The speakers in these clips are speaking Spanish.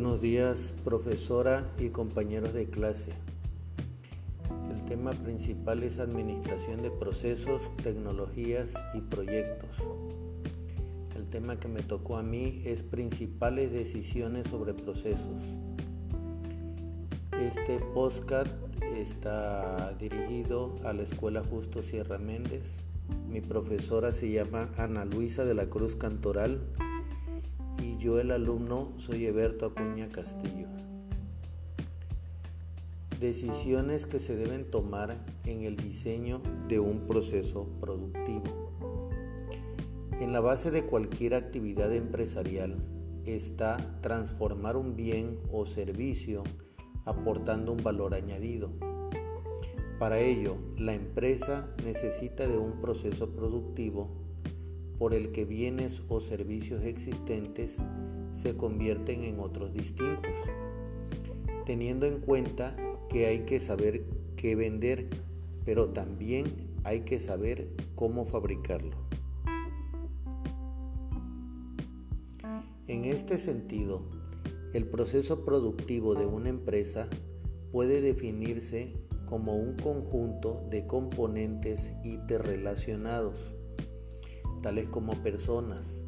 Buenos días, profesora y compañeros de clase. El tema principal es administración de procesos, tecnologías y proyectos. El tema que me tocó a mí es principales decisiones sobre procesos. Este podcast está dirigido a la Escuela Justo Sierra Méndez. Mi profesora se llama Ana Luisa de la Cruz Cantoral yo el alumno soy Eberto Acuña Castillo. Decisiones que se deben tomar en el diseño de un proceso productivo. En la base de cualquier actividad empresarial está transformar un bien o servicio aportando un valor añadido. Para ello, la empresa necesita de un proceso productivo por el que bienes o servicios existentes se convierten en otros distintos, teniendo en cuenta que hay que saber qué vender, pero también hay que saber cómo fabricarlo. En este sentido, el proceso productivo de una empresa puede definirse como un conjunto de componentes interrelacionados tales como personas,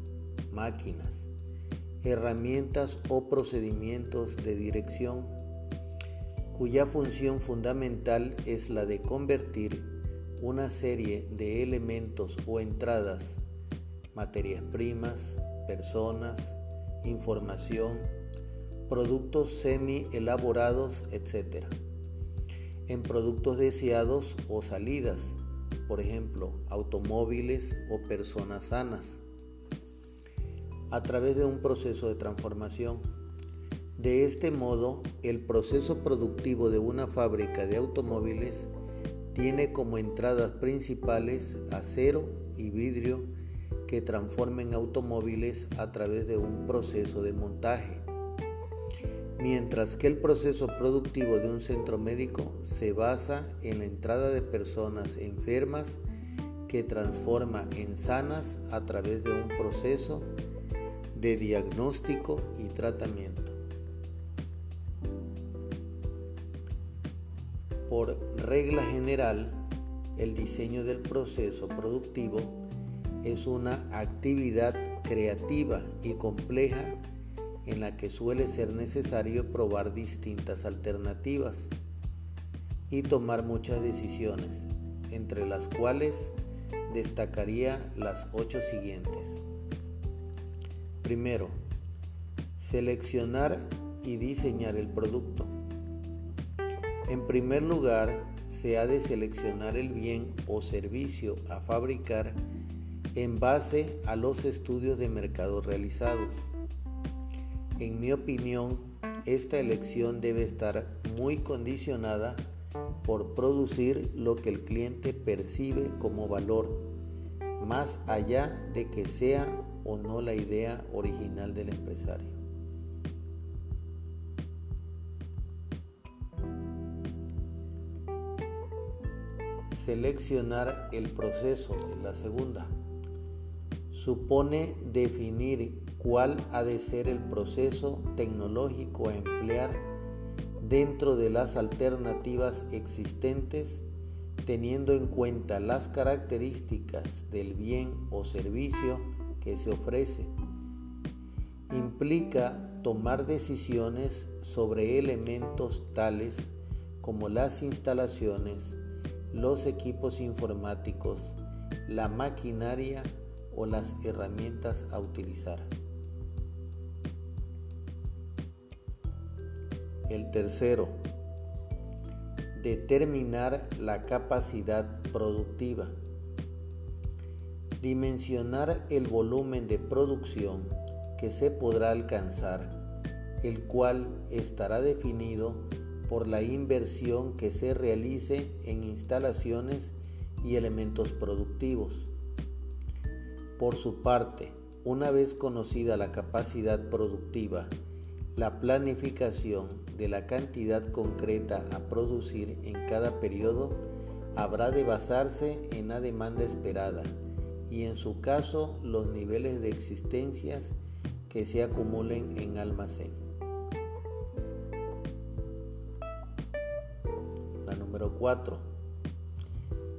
máquinas, herramientas o procedimientos de dirección, cuya función fundamental es la de convertir una serie de elementos o entradas, materias primas, personas, información, productos semi elaborados, etc., en productos deseados o salidas, por ejemplo, automóviles o personas sanas, a través de un proceso de transformación. De este modo, el proceso productivo de una fábrica de automóviles tiene como entradas principales acero y vidrio que transformen automóviles a través de un proceso de montaje mientras que el proceso productivo de un centro médico se basa en la entrada de personas enfermas que transforma en sanas a través de un proceso de diagnóstico y tratamiento. Por regla general, el diseño del proceso productivo es una actividad creativa y compleja en la que suele ser necesario probar distintas alternativas y tomar muchas decisiones, entre las cuales destacaría las ocho siguientes. Primero, seleccionar y diseñar el producto. En primer lugar, se ha de seleccionar el bien o servicio a fabricar en base a los estudios de mercado realizados en mi opinión, esta elección debe estar muy condicionada por producir lo que el cliente percibe como valor, más allá de que sea o no la idea original del empresario. Seleccionar el proceso la segunda supone definir cuál ha de ser el proceso tecnológico a emplear dentro de las alternativas existentes teniendo en cuenta las características del bien o servicio que se ofrece. Implica tomar decisiones sobre elementos tales como las instalaciones, los equipos informáticos, la maquinaria o las herramientas a utilizar. El tercero, determinar la capacidad productiva. Dimensionar el volumen de producción que se podrá alcanzar, el cual estará definido por la inversión que se realice en instalaciones y elementos productivos. Por su parte, una vez conocida la capacidad productiva, la planificación de la cantidad concreta a producir en cada periodo habrá de basarse en la demanda esperada y en su caso los niveles de existencias que se acumulen en almacén. La número 4.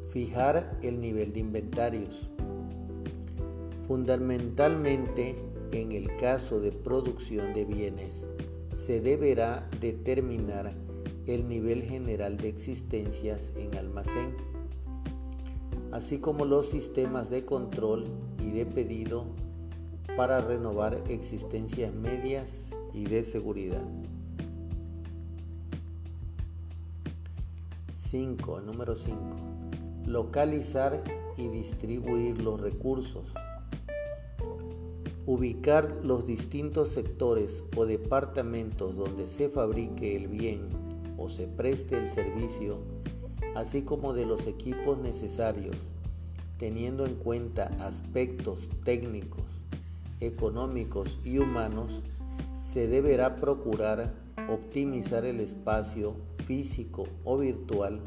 Fijar el nivel de inventarios. Fundamentalmente en el caso de producción de bienes, se deberá determinar el nivel general de existencias en almacén, así como los sistemas de control y de pedido para renovar existencias medias y de seguridad. 5. Número 5. Localizar y distribuir los recursos. Ubicar los distintos sectores o departamentos donde se fabrique el bien o se preste el servicio, así como de los equipos necesarios, teniendo en cuenta aspectos técnicos, económicos y humanos, se deberá procurar optimizar el espacio físico o virtual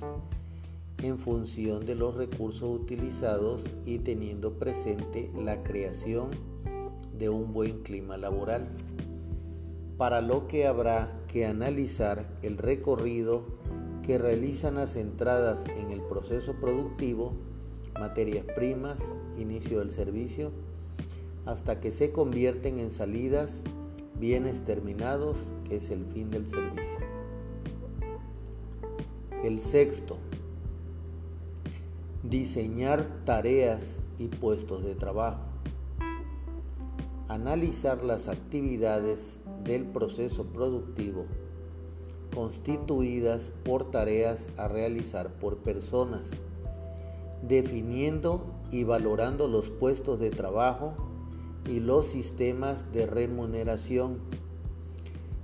en función de los recursos utilizados y teniendo presente la creación de un buen clima laboral, para lo que habrá que analizar el recorrido que realizan las entradas en el proceso productivo, materias primas, inicio del servicio, hasta que se convierten en salidas, bienes terminados, que es el fin del servicio. El sexto, diseñar tareas y puestos de trabajo. Analizar las actividades del proceso productivo constituidas por tareas a realizar por personas, definiendo y valorando los puestos de trabajo y los sistemas de remuneración.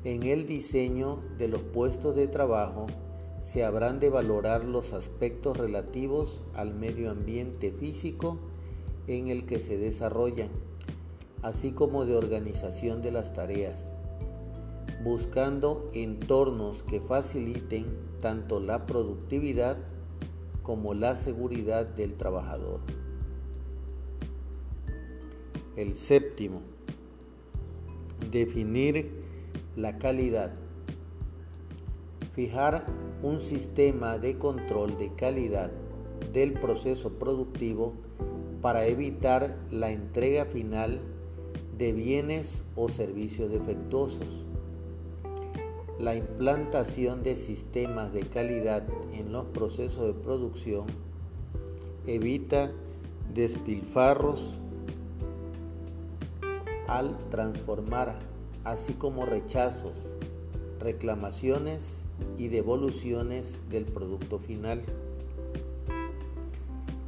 En el diseño de los puestos de trabajo se habrán de valorar los aspectos relativos al medio ambiente físico en el que se desarrollan, así como de organización de las tareas, buscando entornos que faciliten tanto la productividad como la seguridad del trabajador. El séptimo, definir la calidad. Fijar un sistema de control de calidad del proceso productivo para evitar la entrega final de bienes o servicios defectuosos. La implantación de sistemas de calidad en los procesos de producción evita despilfarros al transformar, así como rechazos, reclamaciones y devoluciones del producto final,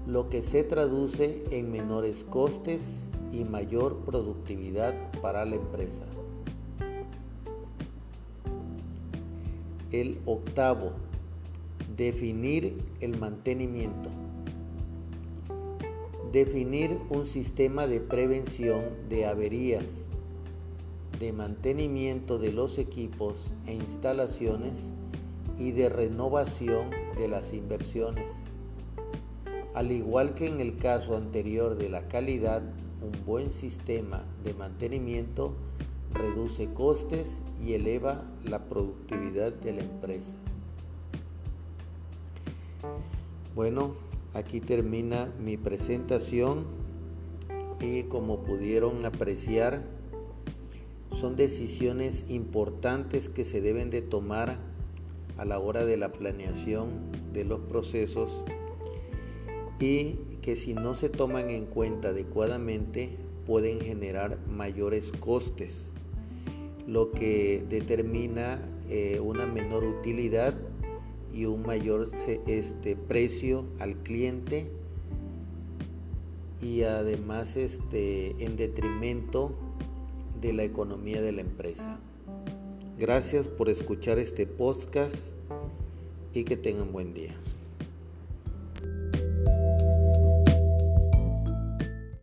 lo que se traduce en menores costes y mayor productividad para la empresa. El octavo, definir el mantenimiento. Definir un sistema de prevención de averías, de mantenimiento de los equipos e instalaciones y de renovación de las inversiones. Al igual que en el caso anterior de la calidad, un buen sistema de mantenimiento reduce costes y eleva la productividad de la empresa. Bueno, aquí termina mi presentación y como pudieron apreciar, son decisiones importantes que se deben de tomar a la hora de la planeación de los procesos y que si no se toman en cuenta adecuadamente pueden generar mayores costes, lo que determina eh, una menor utilidad y un mayor este, precio al cliente y además este, en detrimento de la economía de la empresa. Gracias por escuchar este podcast y que tengan buen día.